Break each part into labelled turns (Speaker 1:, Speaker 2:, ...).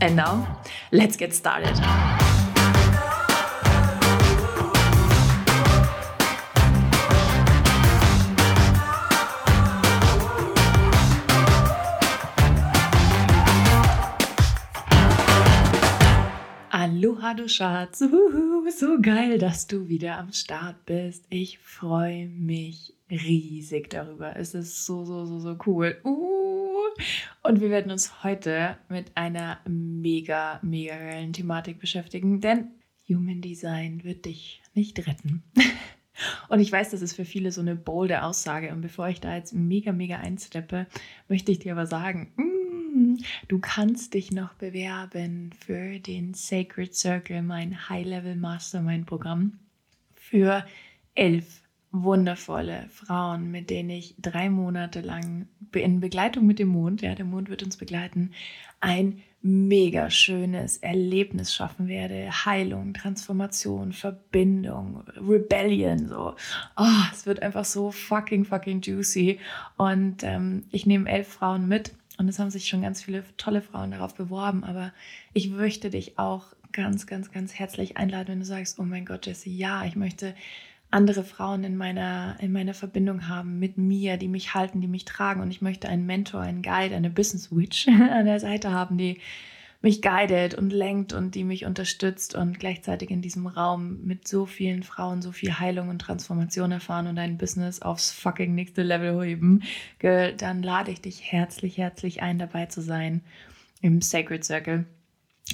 Speaker 1: And now, let's get started. Aloha, du Schatz. Uhuhu, so geil, dass du wieder am Start bist. Ich freue mich riesig darüber. Es ist so, so, so, so cool. Uh. Und wir werden uns heute mit einer mega, mega geilen Thematik beschäftigen, denn Human Design wird dich nicht retten. Und ich weiß, das ist für viele so eine bolde Aussage. Und bevor ich da jetzt mega, mega einsteppe, möchte ich dir aber sagen, mm, du kannst dich noch bewerben für den Sacred Circle, mein High-Level Mastermind-Programm, für elf wundervolle Frauen, mit denen ich drei Monate lang in Begleitung mit dem Mond, ja, der Mond wird uns begleiten, ein mega schönes Erlebnis schaffen werde. Heilung, Transformation, Verbindung, Rebellion, so. Oh, es wird einfach so fucking, fucking juicy. Und ähm, ich nehme elf Frauen mit und es haben sich schon ganz viele tolle Frauen darauf beworben, aber ich möchte dich auch ganz, ganz, ganz herzlich einladen, wenn du sagst, oh mein Gott, Jesse, ja, ich möchte andere Frauen in meiner, in meiner Verbindung haben mit mir, die mich halten, die mich tragen. Und ich möchte einen Mentor, einen Guide, eine Business Witch an der Seite haben, die mich guidet und lenkt und die mich unterstützt und gleichzeitig in diesem Raum mit so vielen Frauen so viel Heilung und Transformation erfahren und ein Business aufs fucking nächste Level heben, dann lade ich dich herzlich, herzlich ein, dabei zu sein im Sacred Circle.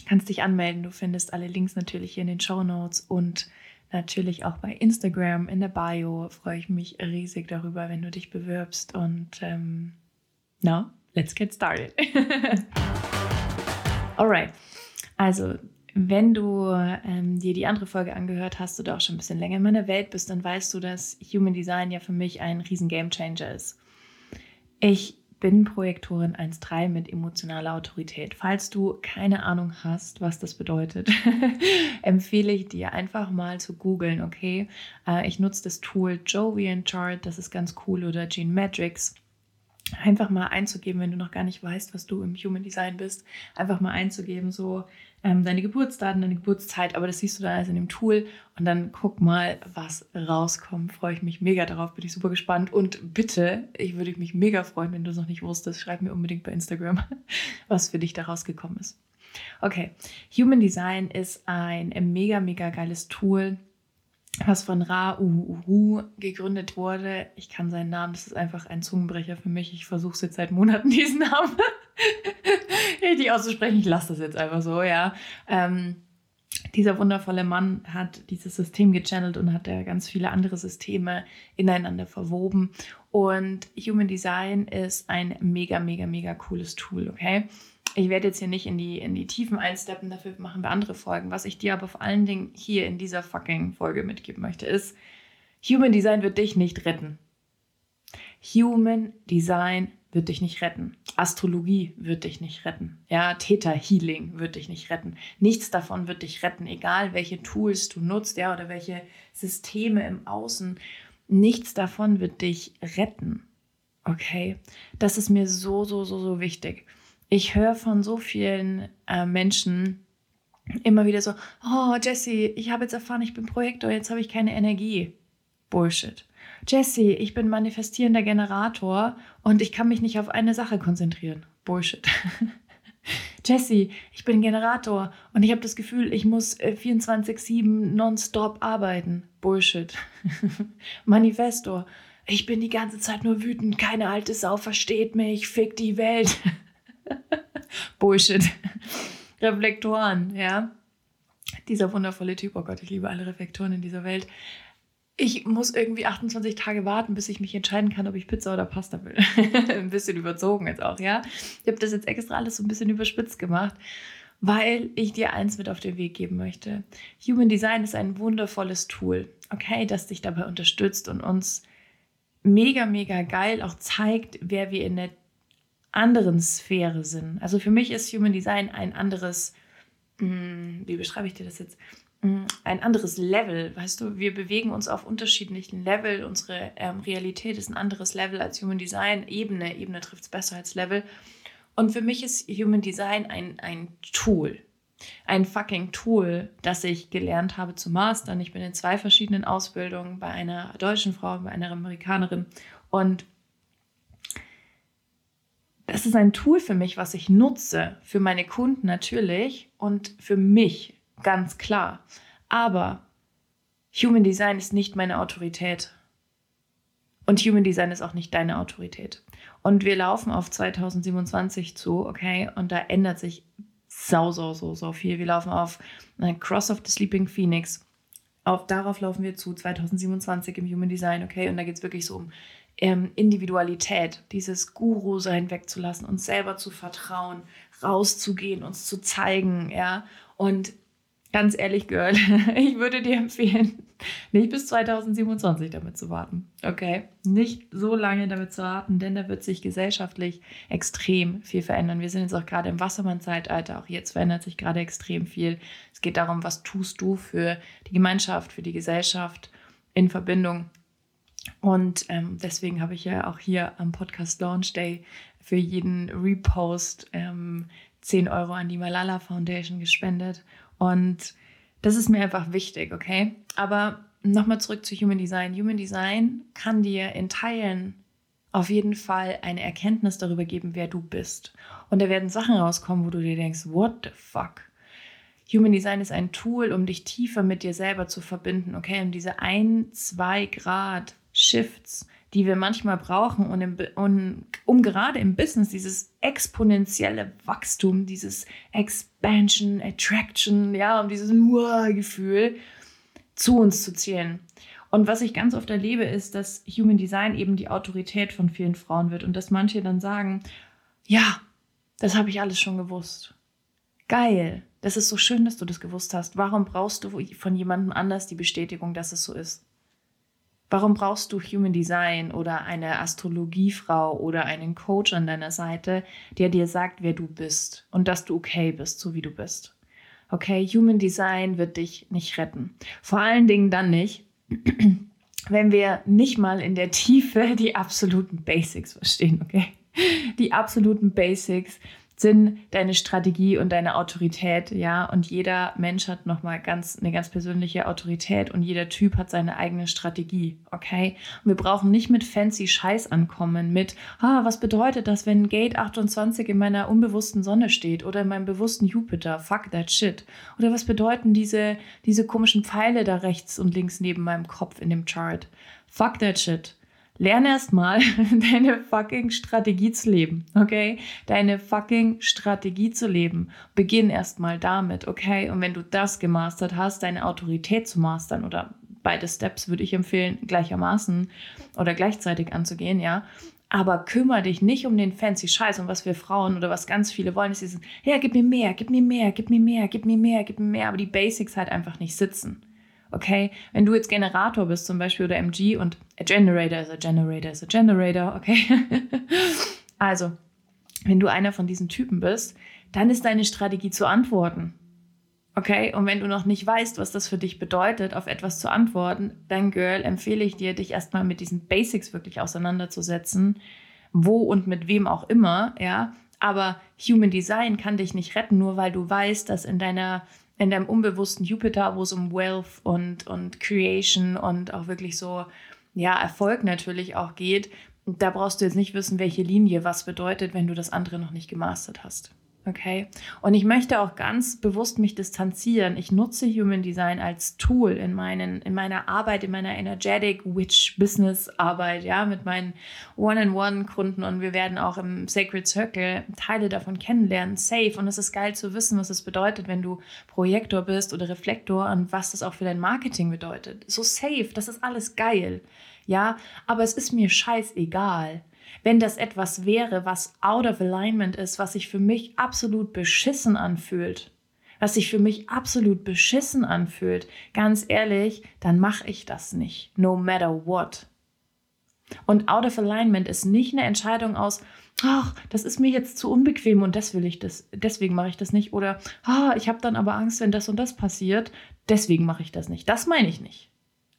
Speaker 1: Kannst dich anmelden, du findest alle Links natürlich hier in den Show Notes und natürlich auch bei Instagram in der Bio. Freue ich mich riesig darüber, wenn du dich bewirbst. Und ähm, now, let's get started. Alright. Also, wenn du ähm, dir die andere Folge angehört hast oder auch schon ein bisschen länger in meiner Welt bist, dann weißt du, dass Human Design ja für mich ein riesen Game Changer ist. Ich bin Projektorin 1.3 mit emotionaler Autorität. Falls du keine Ahnung hast, was das bedeutet, empfehle ich dir einfach mal zu googeln, okay? Äh, ich nutze das Tool Jovian Chart, das ist ganz cool, oder Gene Matrix einfach mal einzugeben, wenn du noch gar nicht weißt, was du im Human Design bist, einfach mal einzugeben, so ähm, deine Geburtsdaten, deine Geburtszeit, aber das siehst du dann alles in dem Tool und dann guck mal, was rauskommt. Freue ich mich mega darauf, bin ich super gespannt und bitte, ich würde mich mega freuen, wenn du es noch nicht wusstest, schreib mir unbedingt bei Instagram, was für dich da rausgekommen ist. Okay, Human Design ist ein mega, mega geiles Tool, was von Ra Uhu gegründet wurde. Ich kann seinen Namen, das ist einfach ein Zungenbrecher für mich. Ich versuche es jetzt seit Monaten, diesen Namen richtig auszusprechen. Ich lasse das jetzt einfach so, ja. Ähm, dieser wundervolle Mann hat dieses System gechannelt und hat ja ganz viele andere Systeme ineinander verwoben. Und Human Design ist ein mega, mega, mega cooles Tool, okay? Ich werde jetzt hier nicht in die, in die Tiefen einsteppen, dafür machen wir andere Folgen. Was ich dir aber vor allen Dingen hier in dieser fucking Folge mitgeben möchte, ist, Human Design wird dich nicht retten. Human Design wird dich nicht retten. Astrologie wird dich nicht retten. Ja, Theta Healing wird dich nicht retten. Nichts davon wird dich retten, egal welche Tools du nutzt, ja, oder welche Systeme im Außen. Nichts davon wird dich retten. Okay? Das ist mir so, so, so, so wichtig ich höre von so vielen äh, Menschen immer wieder so, oh Jesse, ich habe jetzt erfahren, ich bin Projektor, jetzt habe ich keine Energie. Bullshit. Jesse, ich bin manifestierender Generator und ich kann mich nicht auf eine Sache konzentrieren. Bullshit. Jesse, ich bin Generator und ich habe das Gefühl, ich muss 24-7 äh, nonstop arbeiten. Bullshit. Manifestor, ich bin die ganze Zeit nur wütend, keine alte Sau versteht mich, fick die Welt. Bullshit. Reflektoren, ja. Dieser wundervolle Typ, oh Gott, ich liebe alle Reflektoren in dieser Welt. Ich muss irgendwie 28 Tage warten, bis ich mich entscheiden kann, ob ich Pizza oder Pasta will. ein bisschen überzogen jetzt auch, ja. Ich habe das jetzt extra alles so ein bisschen überspitzt gemacht, weil ich dir eins mit auf den Weg geben möchte. Human Design ist ein wundervolles Tool, okay, das dich dabei unterstützt und uns mega, mega geil auch zeigt, wer wir in der anderen Sphäre sind. Also für mich ist Human Design ein anderes, hm, wie beschreibe ich dir das jetzt? Hm, ein anderes Level, weißt du, wir bewegen uns auf unterschiedlichen Level. Unsere ähm, Realität ist ein anderes Level als Human Design. Ebene, Ebene trifft es besser als Level. Und für mich ist Human Design ein, ein Tool. Ein fucking Tool, das ich gelernt habe zu mastern. Ich bin in zwei verschiedenen Ausbildungen bei einer deutschen Frau, bei einer Amerikanerin. Und das ist ein Tool für mich, was ich nutze, für meine Kunden natürlich und für mich ganz klar. Aber Human Design ist nicht meine Autorität. Und Human Design ist auch nicht deine Autorität. Und wir laufen auf 2027 zu, okay? Und da ändert sich sau, sau, so, so viel. Wir laufen auf Cross of the Sleeping Phoenix. Auf, darauf laufen wir zu 2027 im Human Design, okay? Und da geht es wirklich so um ähm, Individualität, dieses Guru-Sein wegzulassen, uns selber zu vertrauen, rauszugehen, uns zu zeigen, ja. Und ganz ehrlich, Girl, ich würde dir empfehlen, nicht bis 2027 damit zu warten. Okay? Nicht so lange damit zu warten, denn da wird sich gesellschaftlich extrem viel verändern. Wir sind jetzt auch gerade im Wassermann-Zeitalter. Auch jetzt verändert sich gerade extrem viel. Es geht darum, was tust du für die Gemeinschaft, für die Gesellschaft in Verbindung und ähm, deswegen habe ich ja auch hier am Podcast Launch Day für jeden Repost ähm, 10 Euro an die Malala Foundation gespendet. Und das ist mir einfach wichtig, okay? Aber nochmal zurück zu Human Design. Human Design kann dir in Teilen auf jeden Fall eine Erkenntnis darüber geben, wer du bist. Und da werden Sachen rauskommen, wo du dir denkst, what the fuck? Human Design ist ein Tool, um dich tiefer mit dir selber zu verbinden, okay? Um diese ein, zwei Grad Shifts, die wir manchmal brauchen, um, im, um, um gerade im Business dieses exponentielle Wachstum, dieses Expansion, Attraction, ja, um dieses Gefühl zu uns zu zählen. Und was ich ganz oft erlebe, ist, dass Human Design eben die Autorität von vielen Frauen wird und dass manche dann sagen, ja, das habe ich alles schon gewusst. Geil, das ist so schön, dass du das gewusst hast. Warum brauchst du von jemandem anders die Bestätigung, dass es so ist? Warum brauchst du Human Design oder eine Astrologiefrau oder einen Coach an deiner Seite, der dir sagt, wer du bist und dass du okay bist, so wie du bist? Okay, Human Design wird dich nicht retten. Vor allen Dingen dann nicht, wenn wir nicht mal in der Tiefe die absoluten Basics verstehen, okay? Die absoluten Basics Sinn, deine Strategie und deine Autorität, ja. Und jeder Mensch hat nochmal ganz, eine ganz persönliche Autorität und jeder Typ hat seine eigene Strategie, okay? Und wir brauchen nicht mit fancy Scheiß ankommen, mit, ah, was bedeutet das, wenn Gate 28 in meiner unbewussten Sonne steht oder in meinem bewussten Jupiter? Fuck that shit. Oder was bedeuten diese, diese komischen Pfeile da rechts und links neben meinem Kopf in dem Chart? Fuck that shit. Lerne erstmal deine fucking Strategie zu leben, okay? Deine fucking Strategie zu leben. Beginn erstmal damit, okay? Und wenn du das gemastert hast, deine Autorität zu mastern oder beide Steps würde ich empfehlen, gleichermaßen oder gleichzeitig anzugehen, ja? Aber kümmere dich nicht um den fancy Scheiß und was wir Frauen oder was ganz viele wollen, ist dieses, ja, gib mir mehr, gib mir mehr, gib mir mehr, gib mir mehr, gib mir mehr, aber die Basics halt einfach nicht sitzen. Okay, wenn du jetzt Generator bist zum Beispiel oder MG und a Generator is a Generator is a Generator, okay? also, wenn du einer von diesen Typen bist, dann ist deine Strategie zu antworten. Okay, und wenn du noch nicht weißt, was das für dich bedeutet, auf etwas zu antworten, dann, Girl, empfehle ich dir, dich erstmal mit diesen Basics wirklich auseinanderzusetzen, wo und mit wem auch immer, ja. Aber Human Design kann dich nicht retten, nur weil du weißt, dass in deiner in deinem unbewussten Jupiter, wo es um Wealth und, und Creation und auch wirklich so, ja, Erfolg natürlich auch geht, da brauchst du jetzt nicht wissen, welche Linie was bedeutet, wenn du das andere noch nicht gemastert hast. Okay. Und ich möchte auch ganz bewusst mich distanzieren. Ich nutze Human Design als Tool in, meinen, in meiner Arbeit, in meiner Energetic Witch Business Arbeit, ja, mit meinen One-on-One-Kunden und wir werden auch im Sacred Circle Teile davon kennenlernen, safe. Und es ist geil zu wissen, was es bedeutet, wenn du Projektor bist oder Reflektor und was das auch für dein Marketing bedeutet. So safe, das ist alles geil. Ja, aber es ist mir scheißegal wenn das etwas wäre, was out of alignment ist, was sich für mich absolut beschissen anfühlt, was sich für mich absolut beschissen anfühlt, ganz ehrlich, dann mache ich das nicht. No matter what. Und out of alignment ist nicht eine Entscheidung aus, ach, das ist mir jetzt zu unbequem und das will ich das, deswegen mache ich das nicht. Oder ah, ich habe dann aber Angst, wenn das und das passiert, deswegen mache ich das nicht. Das meine ich nicht.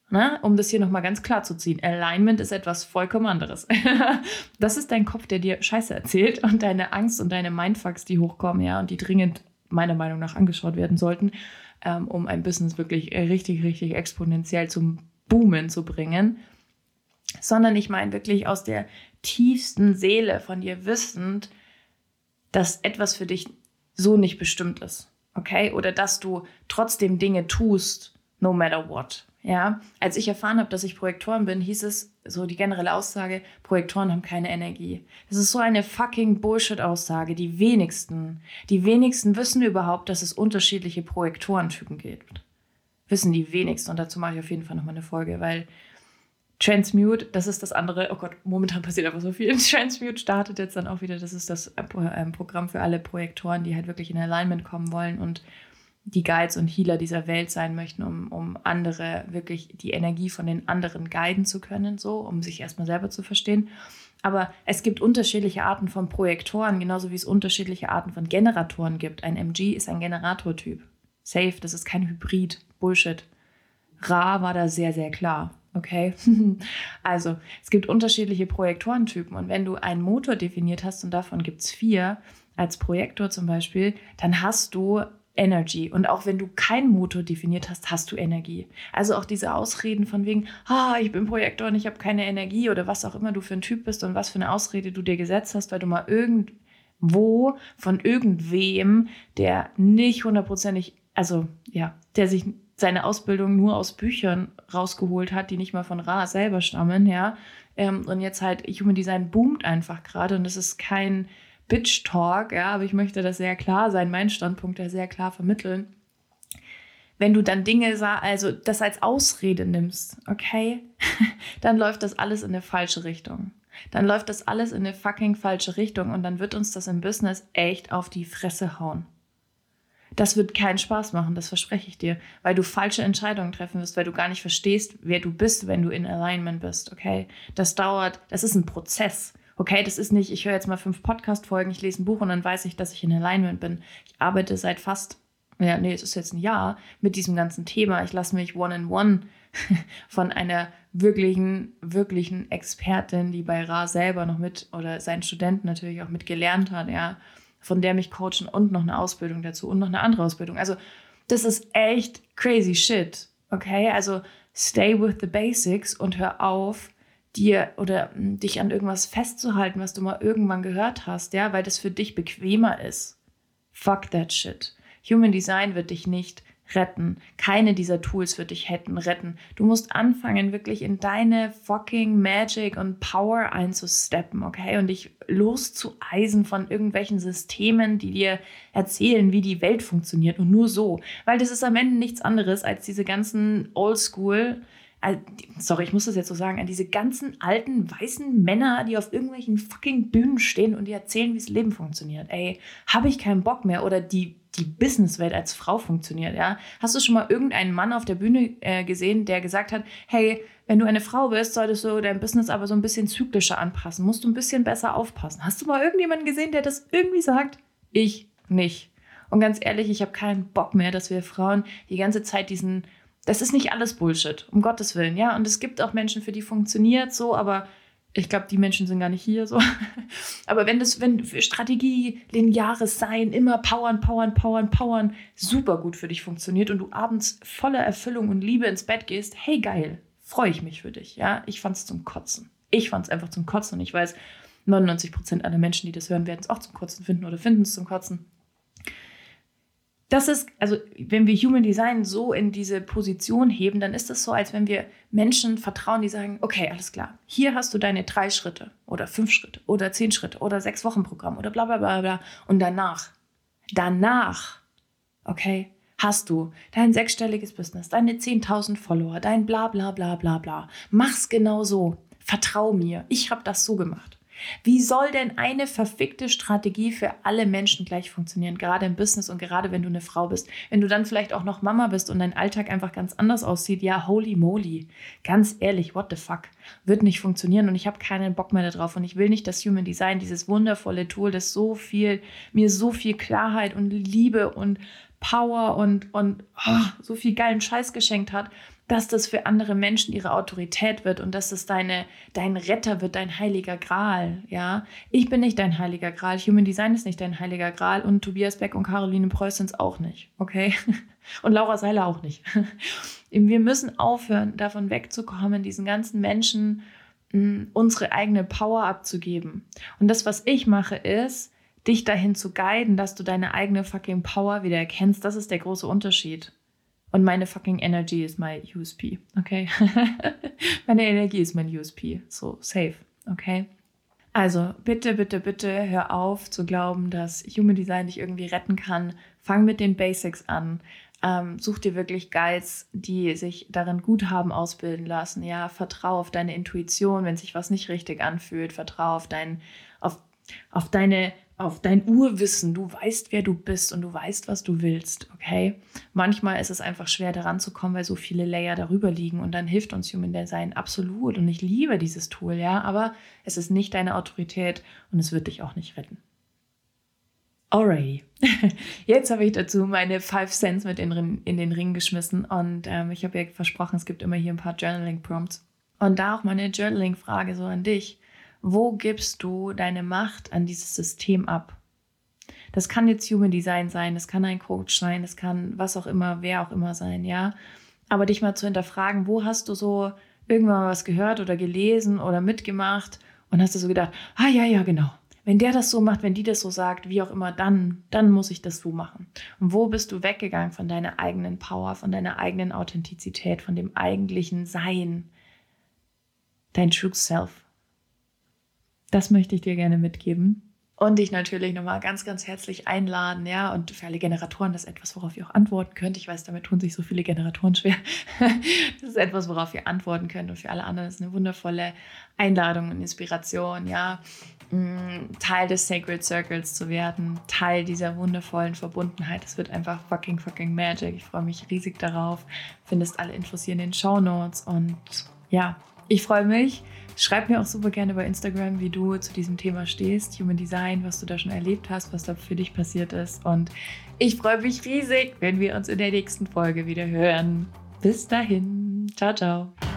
Speaker 1: Na, um das hier nochmal ganz klar zu ziehen. Alignment ist etwas vollkommen anderes. das ist dein Kopf, der dir Scheiße erzählt und deine Angst und deine Mindfucks, die hochkommen, ja, und die dringend meiner Meinung nach angeschaut werden sollten, ähm, um ein Business wirklich richtig, richtig exponentiell zum Boomen zu bringen. Sondern ich meine wirklich aus der tiefsten Seele von dir wissend, dass etwas für dich so nicht bestimmt ist. Okay? Oder dass du trotzdem Dinge tust, no matter what. Ja, als ich erfahren habe, dass ich Projektoren bin, hieß es so die generelle Aussage, Projektoren haben keine Energie. Das ist so eine fucking Bullshit-Aussage. Die wenigsten, die wenigsten wissen überhaupt, dass es unterschiedliche Projektorentypen gibt. Wissen die wenigsten. Und dazu mache ich auf jeden Fall nochmal eine Folge, weil Transmute, das ist das andere. Oh Gott, momentan passiert einfach so viel. Transmute startet jetzt dann auch wieder. Das ist das äh, Programm für alle Projektoren, die halt wirklich in Alignment kommen wollen und die Guides und Healer dieser Welt sein möchten, um, um andere wirklich die Energie von den anderen guiden zu können, so, um sich erstmal selber zu verstehen. Aber es gibt unterschiedliche Arten von Projektoren, genauso wie es unterschiedliche Arten von Generatoren gibt. Ein MG ist ein Generatortyp. Safe, das ist kein Hybrid. Bullshit. Ra war da sehr, sehr klar. Okay, also es gibt unterschiedliche Projektorentypen und wenn du einen Motor definiert hast und davon gibt es vier, als Projektor zum Beispiel, dann hast du Energy. Und auch wenn du keinen Motor definiert hast, hast du Energie. Also auch diese Ausreden von wegen, ah, ich bin Projektor und ich habe keine Energie oder was auch immer du für ein Typ bist und was für eine Ausrede du dir gesetzt hast, weil du mal irgendwo von irgendwem, der nicht hundertprozentig, also ja, der sich seine Ausbildung nur aus Büchern rausgeholt hat, die nicht mal von Ra selber stammen, ja. Ähm, und jetzt halt Human Design boomt einfach gerade und es ist kein Bitch-Talk, ja, aber ich möchte das sehr klar sein, meinen Standpunkt da sehr klar vermitteln. Wenn du dann Dinge, also das als Ausrede nimmst, okay, dann läuft das alles in eine falsche Richtung. Dann läuft das alles in eine fucking falsche Richtung und dann wird uns das im Business echt auf die Fresse hauen. Das wird keinen Spaß machen, das verspreche ich dir, weil du falsche Entscheidungen treffen wirst, weil du gar nicht verstehst, wer du bist, wenn du in Alignment bist, okay? Das dauert, das ist ein Prozess okay, das ist nicht, ich höre jetzt mal fünf Podcast-Folgen, ich lese ein Buch und dann weiß ich, dass ich in Alignment bin. Ich arbeite seit fast, ja, nee, es ist jetzt ein Jahr mit diesem ganzen Thema. Ich lasse mich one-in-one von einer wirklichen, wirklichen Expertin, die bei Ra selber noch mit oder seinen Studenten natürlich auch mit gelernt hat, ja, von der mich coachen und noch eine Ausbildung dazu und noch eine andere Ausbildung. Also, das ist echt crazy shit, okay? Also, stay with the basics und hör auf, dir oder hm, dich an irgendwas festzuhalten, was du mal irgendwann gehört hast, ja, weil das für dich bequemer ist. Fuck that shit. Human Design wird dich nicht retten. Keine dieser Tools wird dich hätten retten. Du musst anfangen, wirklich in deine fucking Magic und Power einzusteppen, okay? Und dich loszueisen von irgendwelchen Systemen, die dir erzählen, wie die Welt funktioniert. Und nur so. Weil das ist am Ende nichts anderes als diese ganzen Oldschool- sorry, ich muss das jetzt so sagen, an diese ganzen alten weißen Männer, die auf irgendwelchen fucking Bühnen stehen und die erzählen, wie das Leben funktioniert. Ey, habe ich keinen Bock mehr oder die die Businesswelt als Frau funktioniert, ja? Hast du schon mal irgendeinen Mann auf der Bühne äh, gesehen, der gesagt hat, hey, wenn du eine Frau bist, solltest du dein Business aber so ein bisschen zyklischer anpassen, musst du ein bisschen besser aufpassen. Hast du mal irgendjemanden gesehen, der das irgendwie sagt? Ich nicht. Und ganz ehrlich, ich habe keinen Bock mehr, dass wir Frauen die ganze Zeit diesen das ist nicht alles Bullshit, um Gottes Willen, ja. Und es gibt auch Menschen, für die funktioniert so, aber ich glaube, die Menschen sind gar nicht hier so. aber wenn das, wenn Strategie, lineares Sein, immer powern, powern, powern, powern, super gut für dich funktioniert und du abends voller Erfüllung und Liebe ins Bett gehst, hey geil, freue ich mich für dich, ja. Ich fand's zum Kotzen. Ich fand's einfach zum Kotzen und ich weiß, 99 Prozent aller Menschen, die das hören, werden es auch zum Kotzen finden oder finden es zum Kotzen das ist, also wenn wir Human Design so in diese Position heben, dann ist es so, als wenn wir Menschen vertrauen, die sagen, okay, alles klar, hier hast du deine drei Schritte oder fünf Schritte oder zehn Schritte oder sechs Wochen Programm oder bla bla bla bla. Und danach, danach, okay, hast du dein sechsstelliges Business, deine 10.000 Follower, dein bla bla bla bla bla. Mach's genau so. Vertrau mir. Ich habe das so gemacht. Wie soll denn eine verfickte Strategie für alle Menschen gleich funktionieren, gerade im Business und gerade wenn du eine Frau bist? Wenn du dann vielleicht auch noch Mama bist und dein Alltag einfach ganz anders aussieht, ja, holy moly. Ganz ehrlich, what the fuck? Wird nicht funktionieren und ich habe keinen Bock mehr darauf und ich will nicht, dass Human Design, dieses wundervolle Tool, das so viel, mir so viel Klarheit und Liebe und Power und, und oh, so viel geilen Scheiß geschenkt hat, dass das für andere Menschen ihre Autorität wird und dass es deine, dein Retter wird, dein heiliger Gral. Ja, ich bin nicht dein heiliger Gral. Human Design ist nicht dein heiliger Gral und Tobias Beck und Caroline Preuß sind es auch nicht. Okay? Und Laura Seiler auch nicht. Wir müssen aufhören, davon wegzukommen, diesen ganzen Menschen hm, unsere eigene Power abzugeben. Und das, was ich mache, ist, dich dahin zu guiden, dass du deine eigene fucking Power wieder erkennst. Das ist der große Unterschied. Und meine fucking Energy ist mein USP, okay? meine Energie ist mein USP, so safe, okay? Also bitte, bitte, bitte hör auf zu glauben, dass Human Design dich irgendwie retten kann. Fang mit den Basics an. Ähm, such dir wirklich Guides, die sich darin gut haben ausbilden lassen. Ja, vertrau auf deine Intuition, wenn sich was nicht richtig anfühlt. Vertrau auf dein, auf, auf deine auf dein Urwissen. Du weißt, wer du bist und du weißt, was du willst, okay? Manchmal ist es einfach schwer, daran zu kommen, weil so viele Layer darüber liegen und dann hilft uns Human Design absolut und ich liebe dieses Tool, ja, aber es ist nicht deine Autorität und es wird dich auch nicht retten. Alrighty. Jetzt habe ich dazu meine Five Cents mit in, in den Ring geschmissen und ähm, ich habe ja versprochen, es gibt immer hier ein paar Journaling-Prompts. Und da auch meine Journaling-Frage so an dich wo gibst du deine Macht an dieses System ab? Das kann jetzt Human Design sein, das kann ein Coach sein, das kann was auch immer, wer auch immer sein, ja. Aber dich mal zu hinterfragen, wo hast du so irgendwann mal was gehört oder gelesen oder mitgemacht und hast du so gedacht, ah ja, ja, genau. Wenn der das so macht, wenn die das so sagt, wie auch immer, dann, dann muss ich das so machen. Und wo bist du weggegangen von deiner eigenen Power, von deiner eigenen Authentizität, von dem eigentlichen Sein, dein True Self? Das möchte ich dir gerne mitgeben. Und dich natürlich nochmal ganz, ganz herzlich einladen, ja. Und für alle Generatoren, das ist etwas, worauf ihr auch antworten könnt. Ich weiß, damit tun sich so viele Generatoren schwer. das ist etwas, worauf ihr antworten könnt. Und für alle anderen ist eine wundervolle Einladung und Inspiration, ja. Mm, Teil des Sacred Circles zu werden, Teil dieser wundervollen Verbundenheit. Es wird einfach fucking, fucking magic. Ich freue mich riesig darauf. Findest alle Infos hier in den Show Notes. Und ja, ich freue mich Schreib mir auch super gerne bei Instagram, wie du zu diesem Thema stehst, Human Design, was du da schon erlebt hast, was da für dich passiert ist. Und ich freue mich riesig, wenn wir uns in der nächsten Folge wieder hören. Bis dahin. Ciao, ciao.